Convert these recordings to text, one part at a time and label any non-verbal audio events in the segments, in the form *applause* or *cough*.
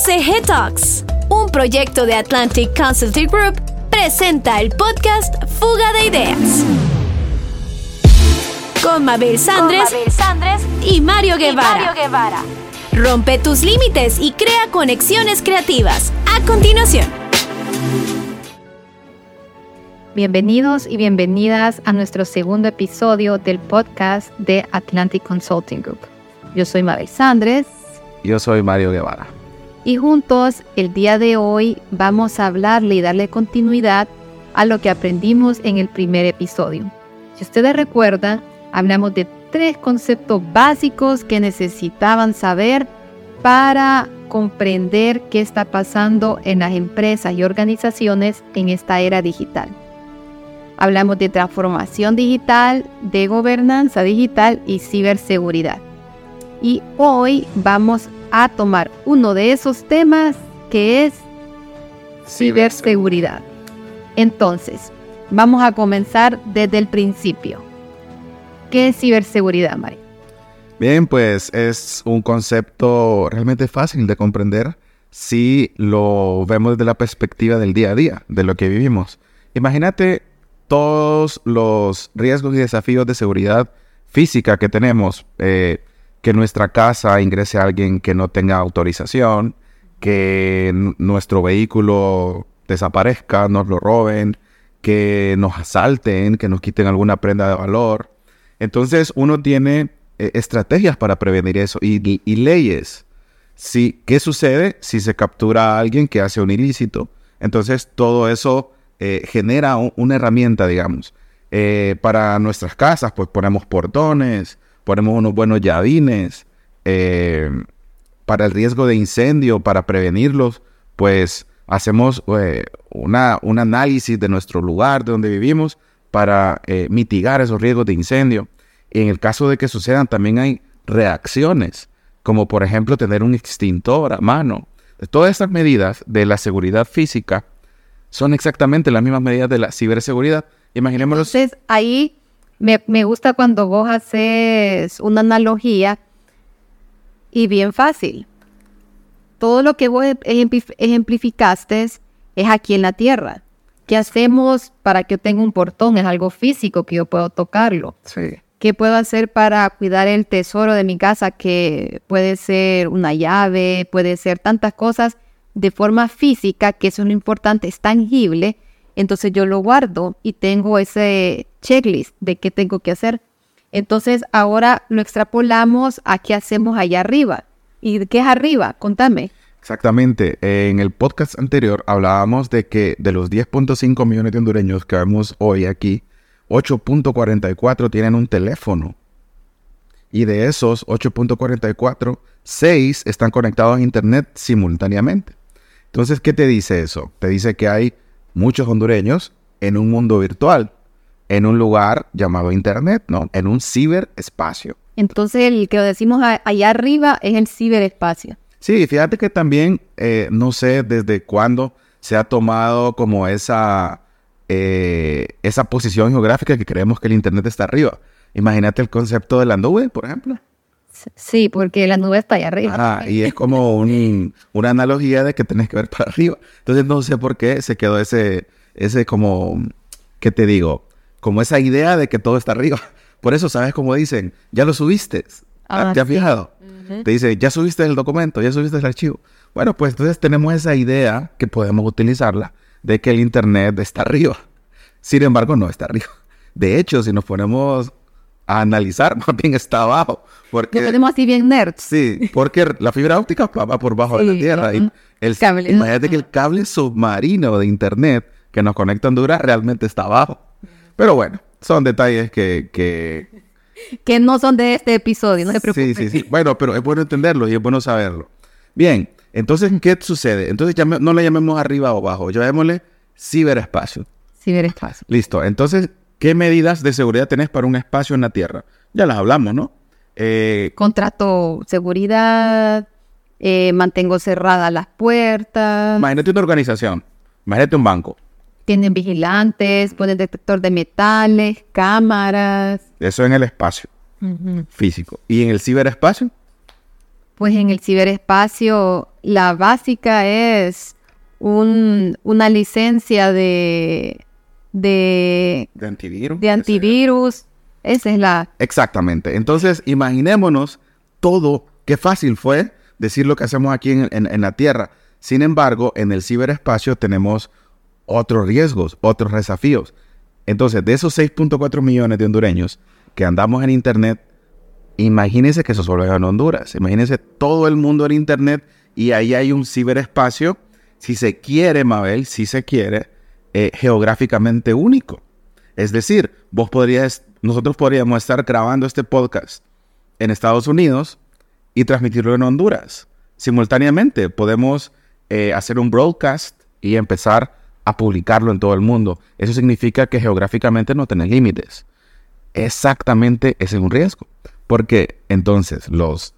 ACG Talks, un proyecto de Atlantic Consulting Group, presenta el podcast Fuga de Ideas. Con Mabel Sandres, y Mario Guevara. Guevara. Rompe tus límites y crea conexiones creativas. A continuación. Bienvenidos y bienvenidas a nuestro segundo episodio del podcast de Atlantic Consulting Group. Yo soy Mabel Sandres. Yo soy Mario Guevara. Y juntos el día de hoy vamos a hablarle y darle continuidad a lo que aprendimos en el primer episodio. Si ustedes recuerdan, hablamos de tres conceptos básicos que necesitaban saber para comprender qué está pasando en las empresas y organizaciones en esta era digital. Hablamos de transformación digital, de gobernanza digital y ciberseguridad. Y hoy vamos a tomar uno de esos temas que es ciberseguridad. Entonces, vamos a comenzar desde el principio. ¿Qué es ciberseguridad, Mari? Bien, pues es un concepto realmente fácil de comprender si lo vemos desde la perspectiva del día a día, de lo que vivimos. Imagínate todos los riesgos y desafíos de seguridad física que tenemos. Eh, que nuestra casa ingrese a alguien que no tenga autorización, que nuestro vehículo desaparezca, nos lo roben, que nos asalten, que nos quiten alguna prenda de valor. Entonces uno tiene eh, estrategias para prevenir eso y, leyes. Si, ¿Qué sucede si se captura a alguien que hace un ilícito? Entonces todo eso eh, genera una herramienta, digamos. Eh, para nuestras casas, pues ponemos portones, ponemos unos buenos llavines. Eh, para el riesgo de incendio, para prevenirlos, pues hacemos eh, una, un análisis de nuestro lugar, de donde vivimos, para eh, mitigar esos riesgos de incendio. Y en el caso de que sucedan, también hay reacciones, como por ejemplo tener un extintor a mano. Todas estas medidas de la seguridad física son exactamente las mismas medidas de la ciberseguridad. Imaginémoslo. Entonces, ahí me, gusta cuando vos haces una analogía y bien fácil. Todo lo que vos ejemplificaste es aquí en la tierra. ¿Qué hacemos para que yo tenga un portón? Es algo físico que yo puedo tocarlo. Sí. ¿Qué puedo hacer para cuidar el tesoro de mi casa? Que puede ser una llave, puede ser tantas cosas de forma física, que eso es lo importante, es tangible entonces yo lo guardo y tengo ese checklist de qué tengo que hacer. Entonces ahora lo extrapolamos a qué hacemos allá arriba. ¿Y qué es arriba? Contame. Exactamente. En el podcast anterior hablábamos de que de los 10.5 millones de hondureños que vemos hoy aquí, 8.44 tienen un teléfono. Y de esos 8.44, 6 están conectados a Internet simultáneamente. Entonces, ¿qué te dice eso? Te dice que hay muchos hondureños en un mundo virtual, en un lugar llamado Internet, ¿no? En un ciberespacio. Entonces, el que decimos allá arriba es el ciberespacio. Sí, fíjate que también, eh, no sé desde cuándo se ha tomado como esa, eh, esa posición geográfica que creemos que el Internet está arriba. Imagínate el concepto de la nube, por ejemplo. Sí, porque la nube está allá arriba. Ah, y es como una analogía de que tenés que ver para arriba. Entonces no sé por qué se quedó ese, ese como, ¿qué te digo? Como esa idea de que todo está arriba. *laughs* Por eso, ¿sabes cómo dicen? Ya lo subiste. Ah, ¿Te has fijado? Te dice, ya subiste el documento, ya subiste el archivo. Bueno, pues entonces tenemos esa idea que podemos utilizarla de que el Internet está arriba. Sin embargo, no está arriba. De hecho, si nos ponemos a analizar, *laughs* más bien está abajo. Porque, Lo tenemos así bien nerd. Sí, porque la fibra óptica va por bajo de la tierra. Y el, cable, imagínate que el cable submarino de internet que nos conecta a Honduras realmente está abajo. Pero bueno, son detalles que, que... que no son de este episodio, no se preocupen. Sí, sí, sí. Bueno, pero es bueno entenderlo y es bueno saberlo. Bien, entonces, ¿qué sucede? Entonces no le llamemos arriba o abajo, llamémosle ciberespacio. Ciberespacio. Listo. Entonces, ¿Qué medidas de seguridad tenés para un espacio en la Tierra? Ya las hablamos, ¿no? Eh, Contrato seguridad, eh, mantengo cerradas las puertas. Imagínate una organización, imagínate un banco. Tienen vigilantes, ponen detector de metales, cámaras. Eso en el espacio físico. ¿Y en el ciberespacio? Pues en el ciberespacio la básica es un, una licencia de, de, De antivirus. de antivirus. Esa es la... Exactamente. Entonces, imaginémonos todo, qué fácil fue decir lo que hacemos aquí en, en- en la Tierra. Sin embargo, en el ciberespacio tenemos otros riesgos, otros desafíos. Entonces, de esos 6.4 millones de hondureños que andamos en Internet, imagínense que eso solo es en Honduras. Imagínense todo el mundo en Internet y ahí hay un ciberespacio, si se quiere, Mabel, si se quiere, eh, geográficamente único. Es decir, vos podrías, nosotros podríamos estar grabando este podcast en Estados Unidos y transmitirlo en Honduras. Simultáneamente podemos eh, hacer un broadcast y empezar a publicarlo en todo el mundo. Eso significa que geográficamente no tenés límites. Exactamente ese es un riesgo. Porque entonces los...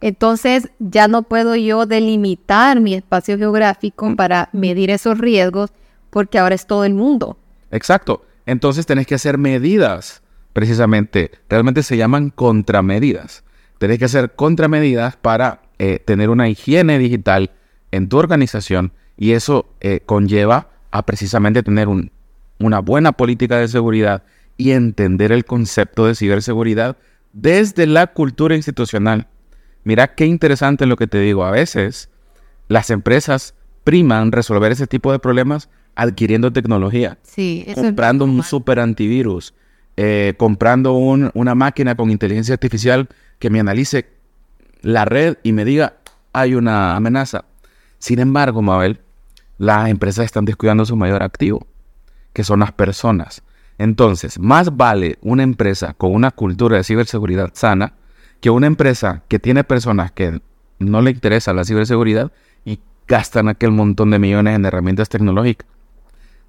Entonces ya no puedo yo delimitar mi espacio geográfico para medir esos riesgos porque ahora es todo el mundo. Exacto. Entonces tenés que hacer medidas, precisamente. Realmente se llaman contramedidas. Tenés que hacer contramedidas para eh, tener una higiene digital en tu organización y eso eh, conlleva a precisamente tener un- una buena política de seguridad y entender el concepto de ciberseguridad desde la cultura institucional. Mira qué interesante lo que te digo. A veces las empresas priman resolver ese tipo de problemas adquiriendo tecnología Sí, eso comprando es un super antivirus, eh, comprando un- una máquina con inteligencia artificial que me analice la red y me diga, hay una amenaza. Sin embargo, Mabel, las empresas están descuidando su mayor activo, que son las personas. Entonces, más vale una empresa con una cultura de ciberseguridad sana que una empresa que tiene personas que no le interesa la ciberseguridad y gastan aquel montón de millones en herramientas tecnológicas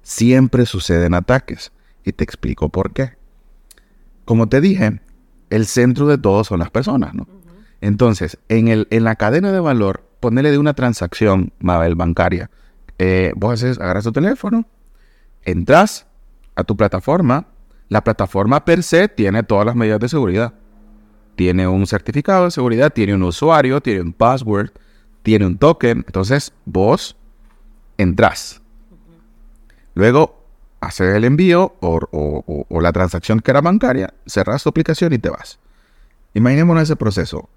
siempre suceden ataques. Y te explico por qué. Como te dije, el centro de todo son las personas, ¿no? Entonces, en, el, en la cadena de valor, ponele de una transacción, Mabel, bancaria. eh, vos haces, agarras tu teléfono, entras a tu plataforma. La plataforma per se tiene todas las medidas de seguridad. Tiene un certificado de seguridad, tiene un usuario, tiene un password, tiene un token. Entonces, vos entras. Luego haces el envío o, o- o- o la transacción que era bancaria, cerras tu aplicación y te vas. Imaginémonos ese proceso.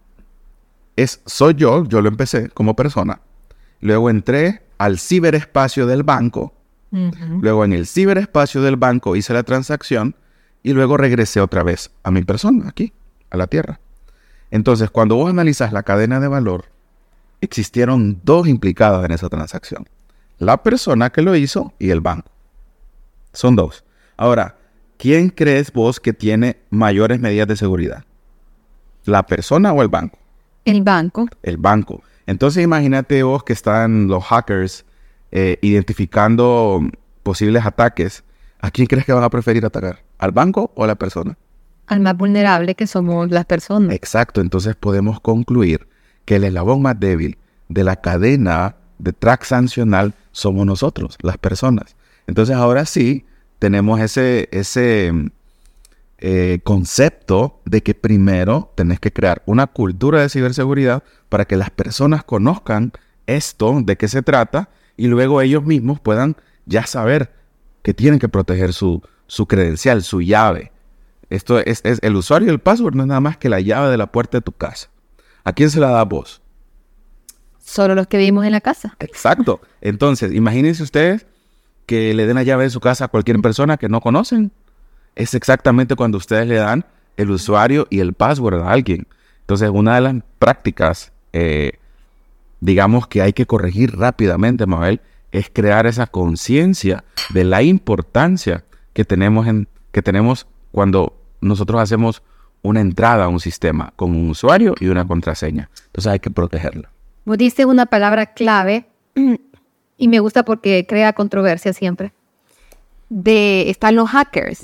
Es, soy yo, yo lo empecé como persona. Luego entré al ciberespacio del banco. Luego en el ciberespacio del banco hice la transacción y luego regresé otra vez a mi persona, aquí, a la tierra. Entonces, cuando vos analizas la cadena de valor, existieron dos implicadas en esa transacción. La persona que lo hizo y el banco. Son dos. Ahora, ¿quién crees vos que tiene mayores medidas de seguridad? ¿La persona o el banco? El banco. el banco. Entonces imagínate vos que están los hackers eh, identificando posibles ataques. ¿A quién crees que van a preferir atacar? ¿Al banco o a la persona? Al más vulnerable que somos las personas. Exacto, entonces podemos concluir que el eslabón más débil de la cadena de track sancional somos nosotros, las personas. Entonces ahora sí tenemos ese, ese eh, concepto de que primero tenés que crear una cultura de ciberseguridad para que las personas conozcan esto, de qué se trata, y luego ellos mismos puedan ya saber que tienen que proteger su, su credencial, su llave. Esto es, es el usuario y el password no es nada más que la llave de la puerta de tu casa. ¿A quién se la da vos? Solo los que vivimos en la casa. Exacto. Entonces, imagínense ustedes que le den la llave de su casa a cualquier persona que no conocen. Es exactamente cuando ustedes le dan el usuario y el password a alguien. Entonces, una de las prácticas, eh, digamos que hay que corregir rápidamente, Mabel, es crear esa conciencia de la importancia que tenemos, en, que tenemos cuando nosotros hacemos una entrada a un sistema con un usuario y una contraseña. Entonces hay que protegerla. Vos dices una palabra clave *clears throat* y me gusta porque crea controversia siempre. De están los hackers.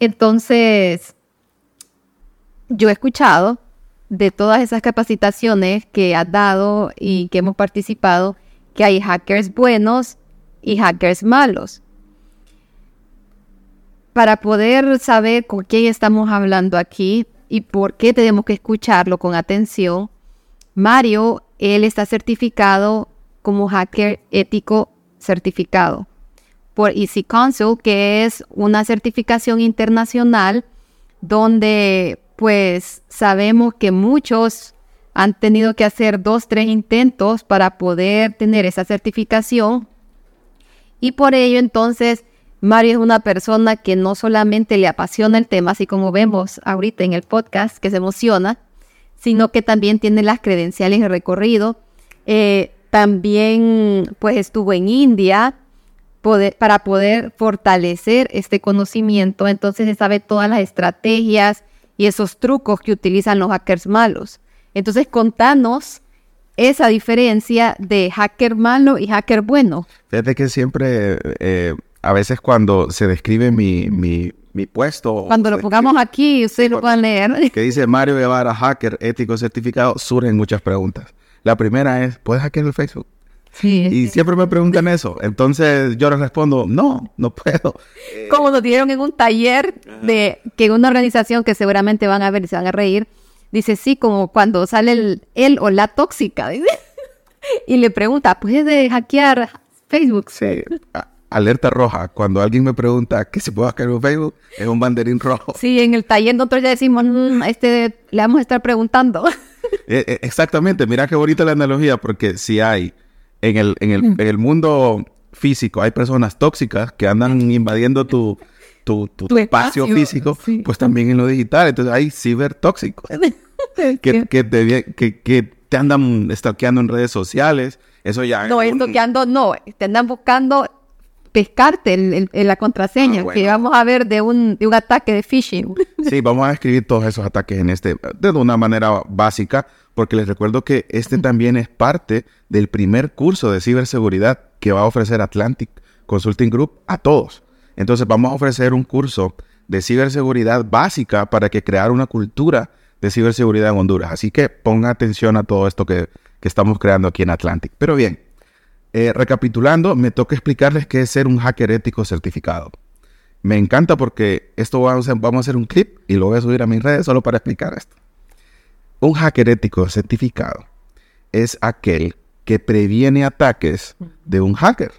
Entonces, yo he escuchado de todas esas capacitaciones que has dado y que hemos participado que hay hackers buenos y hackers malos. Para poder saber con quién estamos hablando aquí y por qué tenemos que escucharlo con atención, Mario, él está certificado como hacker ético certificado por Easy Council, que es una certificación internacional donde pues sabemos que muchos han tenido que hacer dos, tres intentos para poder tener esa certificación. Y por ello entonces Mario es una persona que no solamente le apasiona el tema, así como vemos ahorita en el podcast, que se emociona, sino que también tiene las credenciales de recorrido. Eh, también pues estuvo en India para poder fortalecer este conocimiento. Entonces se sabe todas las estrategias y esos trucos que utilizan los hackers malos. Entonces contanos esa diferencia de hacker malo y hacker bueno. Fíjate que siempre, eh, a veces cuando se describe mi, mi, mi puesto... Cuando lo pongamos aquí, ustedes lo pueden leer. Que dice Mario Guevara, hacker ético certificado, surgen muchas preguntas. La primera es, ¿puedes hackear el Facebook? Sí. Y siempre me preguntan eso. Entonces yo les respondo, no, no puedo. Como nos dieron en un taller de que una organización que seguramente van a ver y se van a reír, dice, sí, como cuando sale el, él o la tóxica. *laughs* y le pregunta, ¿puedes hackear Facebook? Sí. Alerta roja. Cuando alguien me pregunta que si puedo hackear Facebook, es un banderín rojo. Sí, en el taller nosotros ya decimos, mm, este, le vamos a estar preguntando. *laughs* *laughs* Eh, eh, exactamente, mira qué bonita la analogía, porque si hay en el, en el, en el mundo físico, hay personas tóxicas que andan invadiendo tu, tu, espacio, físico, pues también en lo digital. Entonces hay cibertóxicos *laughs* que, que, te, que, que te andan stalkeando en redes sociales. Eso ya. No, stalkeando no. Te andan buscando pescarte en, la contraseña, ah, que vamos a ver de un, de un ataque de phishing. *laughs* Sí, vamos a escribir todos esos ataques en este, de una manera básica, porque les recuerdo que este también es parte del primer curso de ciberseguridad que va a ofrecer Atlantic Consulting Group a todos. Entonces vamos a ofrecer un curso de ciberseguridad básica para que crear una cultura de ciberseguridad en Honduras. Así que ponga atención a todo esto que, que estamos creando aquí en Atlantic. Pero bien, eh, recapitulando, me toca explicarles qué es ser un hacker ético certificado. Me encanta porque esto vamos a, vamos a hacer un clip y lo voy a subir a mis redes solo para explicar esto. Un hacker ético certificado es aquel que previene ataques de un hacker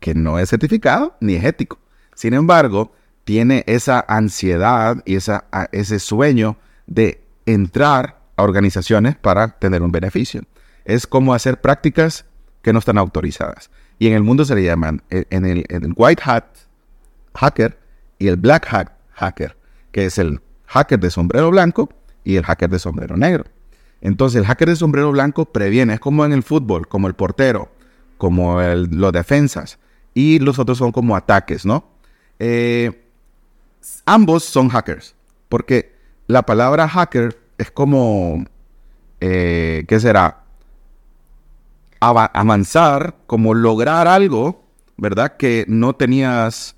que no es certificado ni es ético. Sin embargo, tiene esa ansiedad y esa, ese sueño de entrar a organizaciones para tener un beneficio. Es como hacer prácticas que no están autorizadas. Y en el mundo se le llaman eh, en el, white hat hacker y el black hat hacker, que es el hacker de sombrero blanco y el hacker de sombrero negro. Entonces el hacker de sombrero blanco previene, es como en el fútbol, como el portero, como los defensas, y los otros son como ataques, ¿no? Eh, ambos son hackers, porque la palabra hacker es como, eh, ¿qué será? Avanzar, como lograr algo, ¿verdad? Que no tenías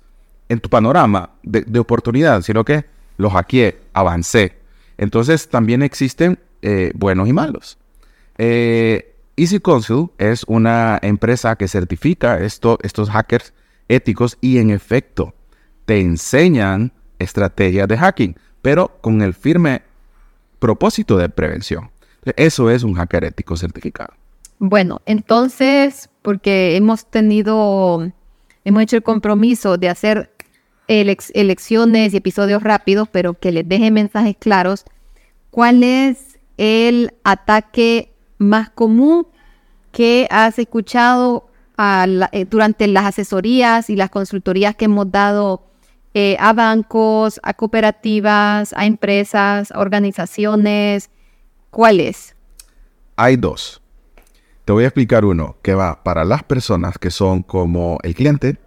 en tu panorama de, oportunidad, sino que lo hackeé, avancé. Entonces también existen eh, buenos y malos. Eh, Easy Consul es una empresa que certifica esto, estos hackers éticos y en efecto te enseñan estrategias de hacking, pero con el firme propósito de prevención. Eso es un hacker ético certificado. Bueno, entonces, porque hemos tenido, hemos hecho el compromiso de hacer elecciones y episodios rápidos, pero que les deje mensajes claros, ¿cuál es el ataque más común que has escuchado eh, durante las asesorías y las consultorías que hemos dado eh, a bancos, a cooperativas, a empresas, a organizaciones? ¿Cuál es? Hay dos. Te voy a explicar uno que va para las personas que son como el cliente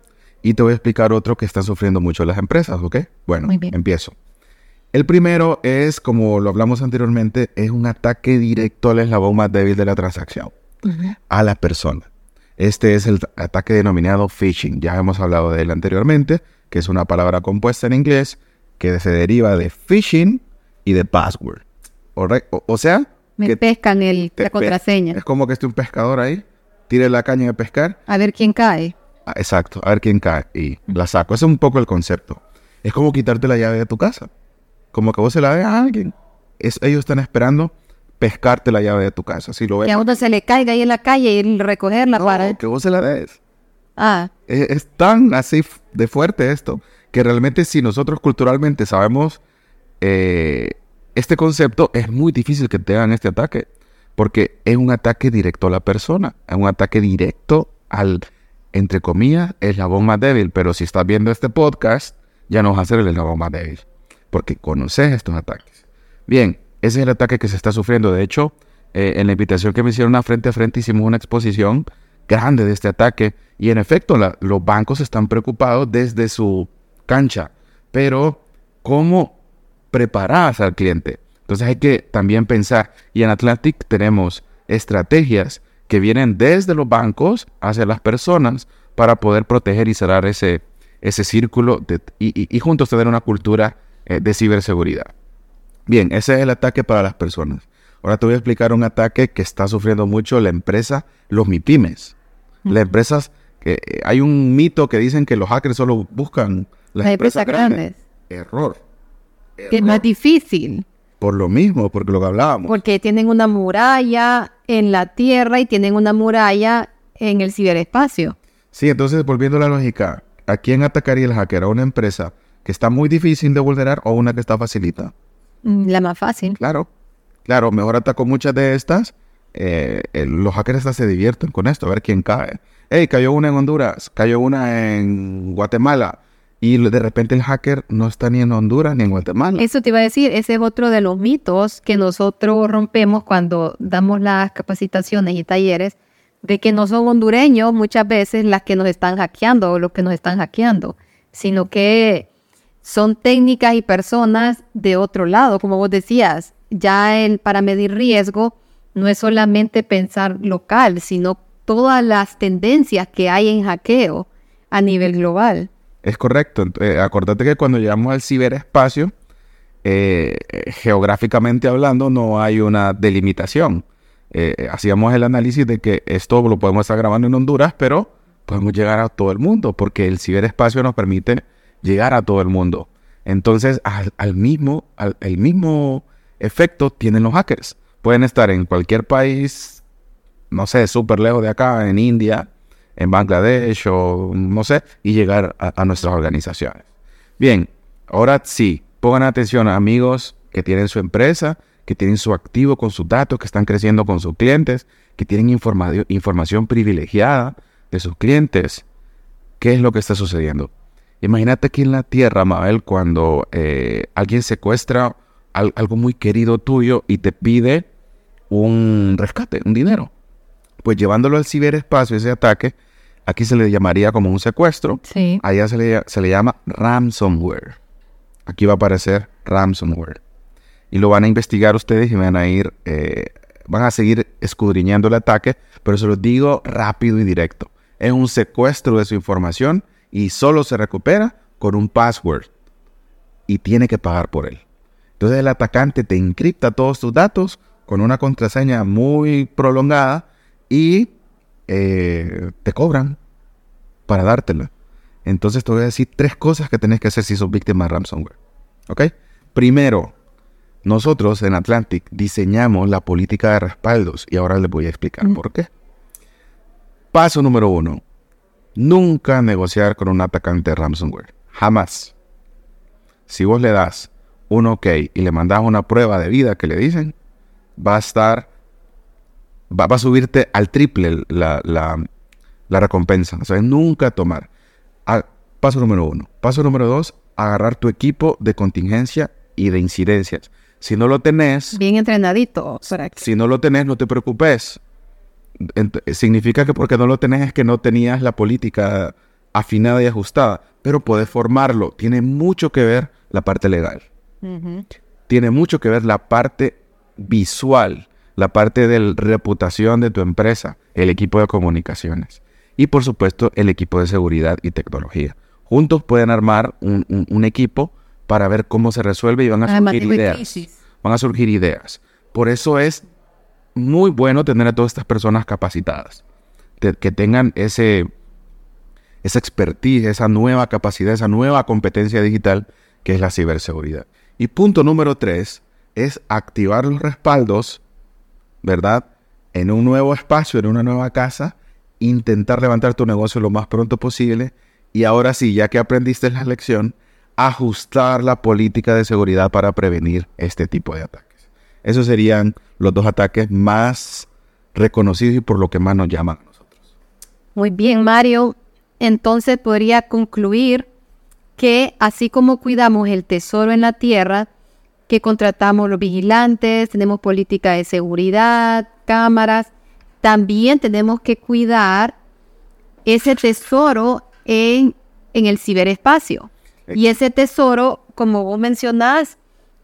y te voy a explicar otro que están sufriendo mucho las empresas, ¿ok? Bueno, empiezo. El primero es, como lo hablamos anteriormente, es un ataque directo al eslabón más débil de la transacción, a la persona. Este es el ataque denominado phishing. Ya hemos hablado de él anteriormente, que es una palabra compuesta en inglés que se deriva de phishing y de password. o sea, me pescan el, la contraseña. Es como que esté un pescador ahí, tire la caña de pescar. A ver quién cae. Ah, exacto, a ver quién cae y la saco. Ese es un poco el concepto. Es como quitarte la llave de tu casa. Como que vos se la des a alguien. ellos están esperando pescarte la llave de tu casa. Si lo ves, Que a uno se le caiga ahí en la calle y recogerla no, para... que vos se la des. Ah, Es, es tan así de fuerte esto que realmente si nosotros culturalmente sabemos eh, este concepto, es muy difícil que te hagan este ataque. Porque es un ataque directo a la persona. Es un ataque directo al, entre comillas, eslabón más débil. Pero si estás viendo este podcast, ya no vas a ser el eslabón más débil. Porque conoces estos ataques. Bien, ese es el ataque que se está sufriendo. De hecho, eh, en la invitación que me hicieron a frente a frente hicimos una exposición grande de este ataque. Y en efecto, los bancos están preocupados desde su cancha. Pero, ¿cómo preparas al cliente? Entonces hay que también pensar. Y en Atlantic tenemos estrategias que vienen desde los bancos hacia las personas para poder proteger y cerrar ese, ese círculo de- y, y- y juntos tener una cultura eh, de ciberseguridad. Bien, ese es el ataque para las personas. Ahora te voy a explicar un ataque que está sufriendo mucho la empresa, los MIPIMES. Las empresas, que eh, hay un mito que dicen que los hackers solo buscan las, las empresas grandes. Error. Que es más difícil. Por lo mismo, porque lo que hablábamos. Porque tienen una muralla en la tierra y tienen una muralla en el ciberespacio. Sí, entonces volviendo a la lógica, ¿a quién atacaría el hacker? ¿A una empresa que está muy difícil de vulnerar o una que está facilita? Mm, La más fácil. Claro, claro, mejor ataco muchas de estas. eh, eh, los hackers hasta se divierten con esto, a ver quién cae. Hey, cayó una en Honduras, cayó una en Guatemala. Y de repente el hacker no está ni en Honduras ni en Guatemala. Eso te iba a decir, ese es otro de los mitos que nosotros rompemos cuando damos las capacitaciones y talleres, de que no son hondureños muchas veces las que nos están hackeando o los que nos están hackeando, sino que son técnicas y personas de otro lado, como vos decías, ya el, para medir riesgo no es solamente pensar local, sino todas las tendencias que hay en hackeo a nivel global. Es correcto. Eh, acordate que cuando llegamos al ciberespacio, eh, eh, geográficamente hablando, no hay una delimitación. Eh, hacíamos el análisis de que esto lo podemos estar grabando en Honduras, pero podemos llegar a todo el mundo, porque el ciberespacio nos permite llegar a todo el mundo. Entonces, al, al mismo, al- el mismo efecto tienen los hackers. Pueden estar en cualquier país, no sé, súper lejos de acá, en India, en Bangladesh o no sé, y llegar a, a nuestras organizaciones. Bien, ahora sí, pongan atención amigos que tienen su empresa, que tienen su activo con sus datos, que están creciendo con sus clientes, que tienen informa- información privilegiada de sus clientes. ¿Qué es lo que está sucediendo? Imagínate aquí en la Tierra, Mabel, cuando eh, alguien secuestra al- algo muy querido tuyo y te pide un rescate, un dinero. Pues llevándolo al ciberespacio, ese ataque, aquí se le llamaría como un secuestro. Sí. Allá se le, se le llama ransomware. Aquí va a aparecer ransomware. Y lo van a investigar ustedes y van a ir, eh, van a seguir escudriñando el ataque, pero se los digo rápido y directo. Es un secuestro de su información y solo se recupera con un password. Y tiene que pagar por él. Entonces el atacante te encripta todos tus datos con una contraseña muy prolongada y eh, te cobran para dártela. Entonces te voy a decir tres cosas que tenés que hacer si sos víctima de ransomware. ¿Ok? Primero, nosotros en Atlantic diseñamos la política de respaldos y ahora les voy a explicar Mm. por qué. Paso número uno. Nunca negociar con un atacante de ransomware. Jamás. Si vos le das un ok y le mandas una prueba de vida que le dicen, va a estar, va, va a subirte al triple la, la- la recompensa. O sea, nunca tomar. Ah, paso número uno. Paso número dos, agarrar tu equipo de contingencia y de incidencias. Si no lo tenés, Bien entrenadito. para que- si no lo tenés, no te preocupes. Ent- significa que porque no lo tenés es que no tenías la política afinada y ajustada. Pero puedes formarlo. Tiene mucho que ver la parte legal. Tiene mucho que ver la parte visual, la parte de la reputación de tu empresa, el equipo de comunicaciones y por supuesto el equipo de seguridad y tecnología. Juntos pueden armar un, un- un equipo para ver cómo se resuelve y van a surgir ideas van a surgir ideas. Por eso es muy bueno tener a todas estas personas capacitadas, de- que tengan ese, esa expertise, esa nueva capacidad, esa nueva competencia digital que es la ciberseguridad. Y punto número tres es activar los respaldos ¿verdad? En un nuevo espacio, en una nueva casa, intentar levantar tu negocio lo más pronto posible y ahora sí, ya que aprendiste la lección, ajustar la política de seguridad para prevenir este tipo de ataques. Esos serían los dos ataques más reconocidos y por lo que más nos llaman a nosotros. Muy bien, Mario. Entonces podría concluir que así como cuidamos el tesoro en la tierra, que contratamos los vigilantes, tenemos política de seguridad, cámaras, también tenemos que cuidar ese tesoro en, en el ciberespacio. Y ese tesoro, como vos mencionás,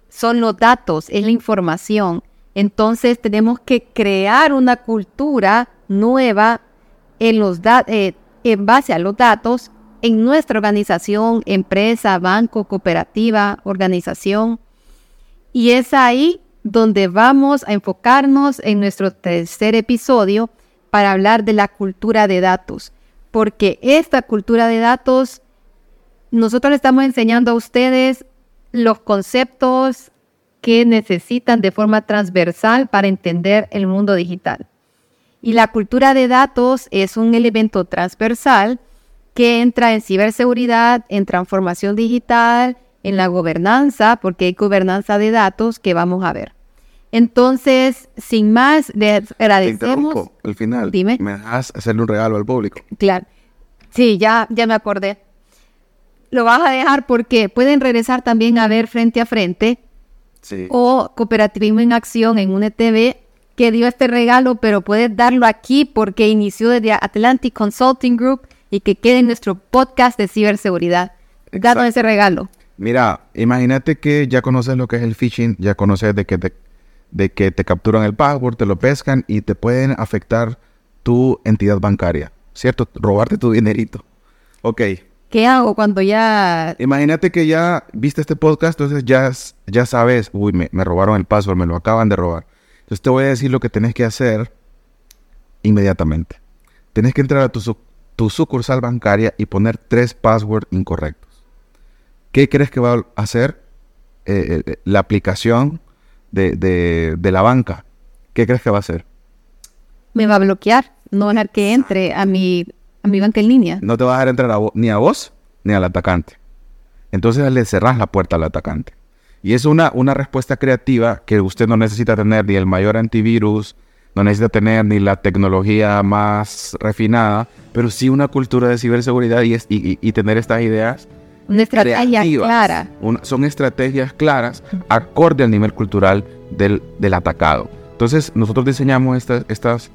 son los datos, es la información. Entonces tenemos que crear una cultura nueva en, los eh, en base a los datos en nuestra organización, empresa, banco, cooperativa, organización. Y es ahí donde vamos a enfocarnos en nuestro tercer episodio para hablar de la cultura de datos. Porque esta cultura de datos, nosotros le estamos enseñando a ustedes los conceptos que necesitan de forma transversal para entender el mundo digital. Y la cultura de datos es un elemento transversal que entra en ciberseguridad, en transformación digital, en la gobernanza, porque hay gobernanza de datos que vamos a ver. Entonces, sin más, les agradecemos. al final, Dime. ¿me dejas hacerle un regalo al público? Claro. Sí, ya, ya me acordé. Lo vas a dejar porque pueden regresar también a ver frente a frente Sí. o Cooperativismo en Acción en UNETV que dio este regalo, pero puedes darlo aquí porque inició desde Atlantic Consulting Group y que quede en nuestro podcast de ciberseguridad. Danos ese regalo. Mira, imagínate que ya conoces lo que es el phishing, ya conoces de que te, de que te capturan el password, te lo pescan y te pueden afectar tu entidad bancaria, ¿cierto? Robarte tu dinerito. Ok. ¿Qué hago cuando ya... Imagínate que ya viste este podcast, entonces ya, ya sabes, uy, me, me robaron el password, me lo acaban de robar. Entonces te voy a decir lo que tenés que hacer inmediatamente. Tenés que entrar a tu, tu sucursal bancaria y poner tres passwords incorrectos. ¿Qué crees que va a hacer eh, eh, la aplicación de, de- de la banca? ¿Qué crees que va a hacer? me va a bloquear? No van a dejar que entre a mi, a mi banca en línea. No te va a dejar entrar a ni a vos ni al atacante. Entonces le cerrás la puerta al atacante. Y es una, una respuesta creativa que usted no necesita tener ni el mayor antivirus, no necesita tener ni la tecnología más refinada, pero sí una cultura de ciberseguridad y, es- y- y- y tener estas ideas Una estrategia creativas. clara. Son estrategias claras acorde al nivel cultural del, del atacado. Entonces, nosotros diseñamos estas, estas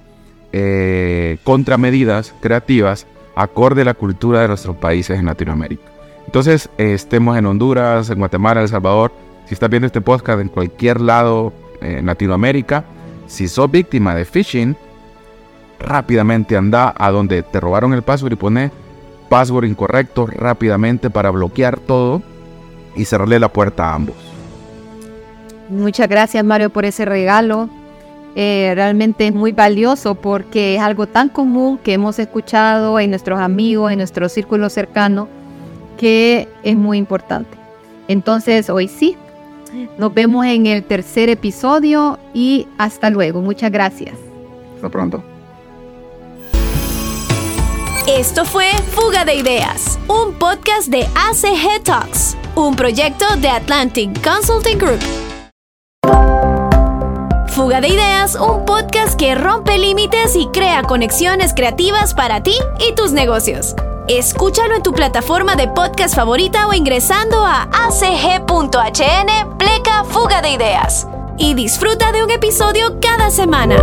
eh, contramedidas creativas acorde a la cultura de nuestros países en Latinoamérica. Entonces, eh, estemos en Honduras, en Guatemala, El Salvador, si estás viendo este podcast en cualquier lado eh, en Latinoamérica, si sos víctima de phishing, rápidamente anda a donde te robaron el password y pone password incorrecto rápidamente para bloquear todo y cerrarle la puerta a ambos. Muchas gracias Mario por ese regalo. Eh, realmente es muy valioso porque es algo tan común que hemos escuchado en nuestros amigos, en nuestro círculo cercano, que es muy importante. Entonces, hoy sí, nos vemos en el tercer episodio y hasta luego. Muchas gracias. Hasta pronto. Esto fue Fuga de Ideas, un podcast de ACG Talks, un proyecto de Atlantic Consulting Group. Fuga de Ideas, un podcast que rompe límites y crea conexiones creativas para ti y tus negocios. Escúchalo en tu plataforma de podcast favorita o ingresando a acg.hn pleca Fuga de Ideas. Y disfruta de un episodio cada semana.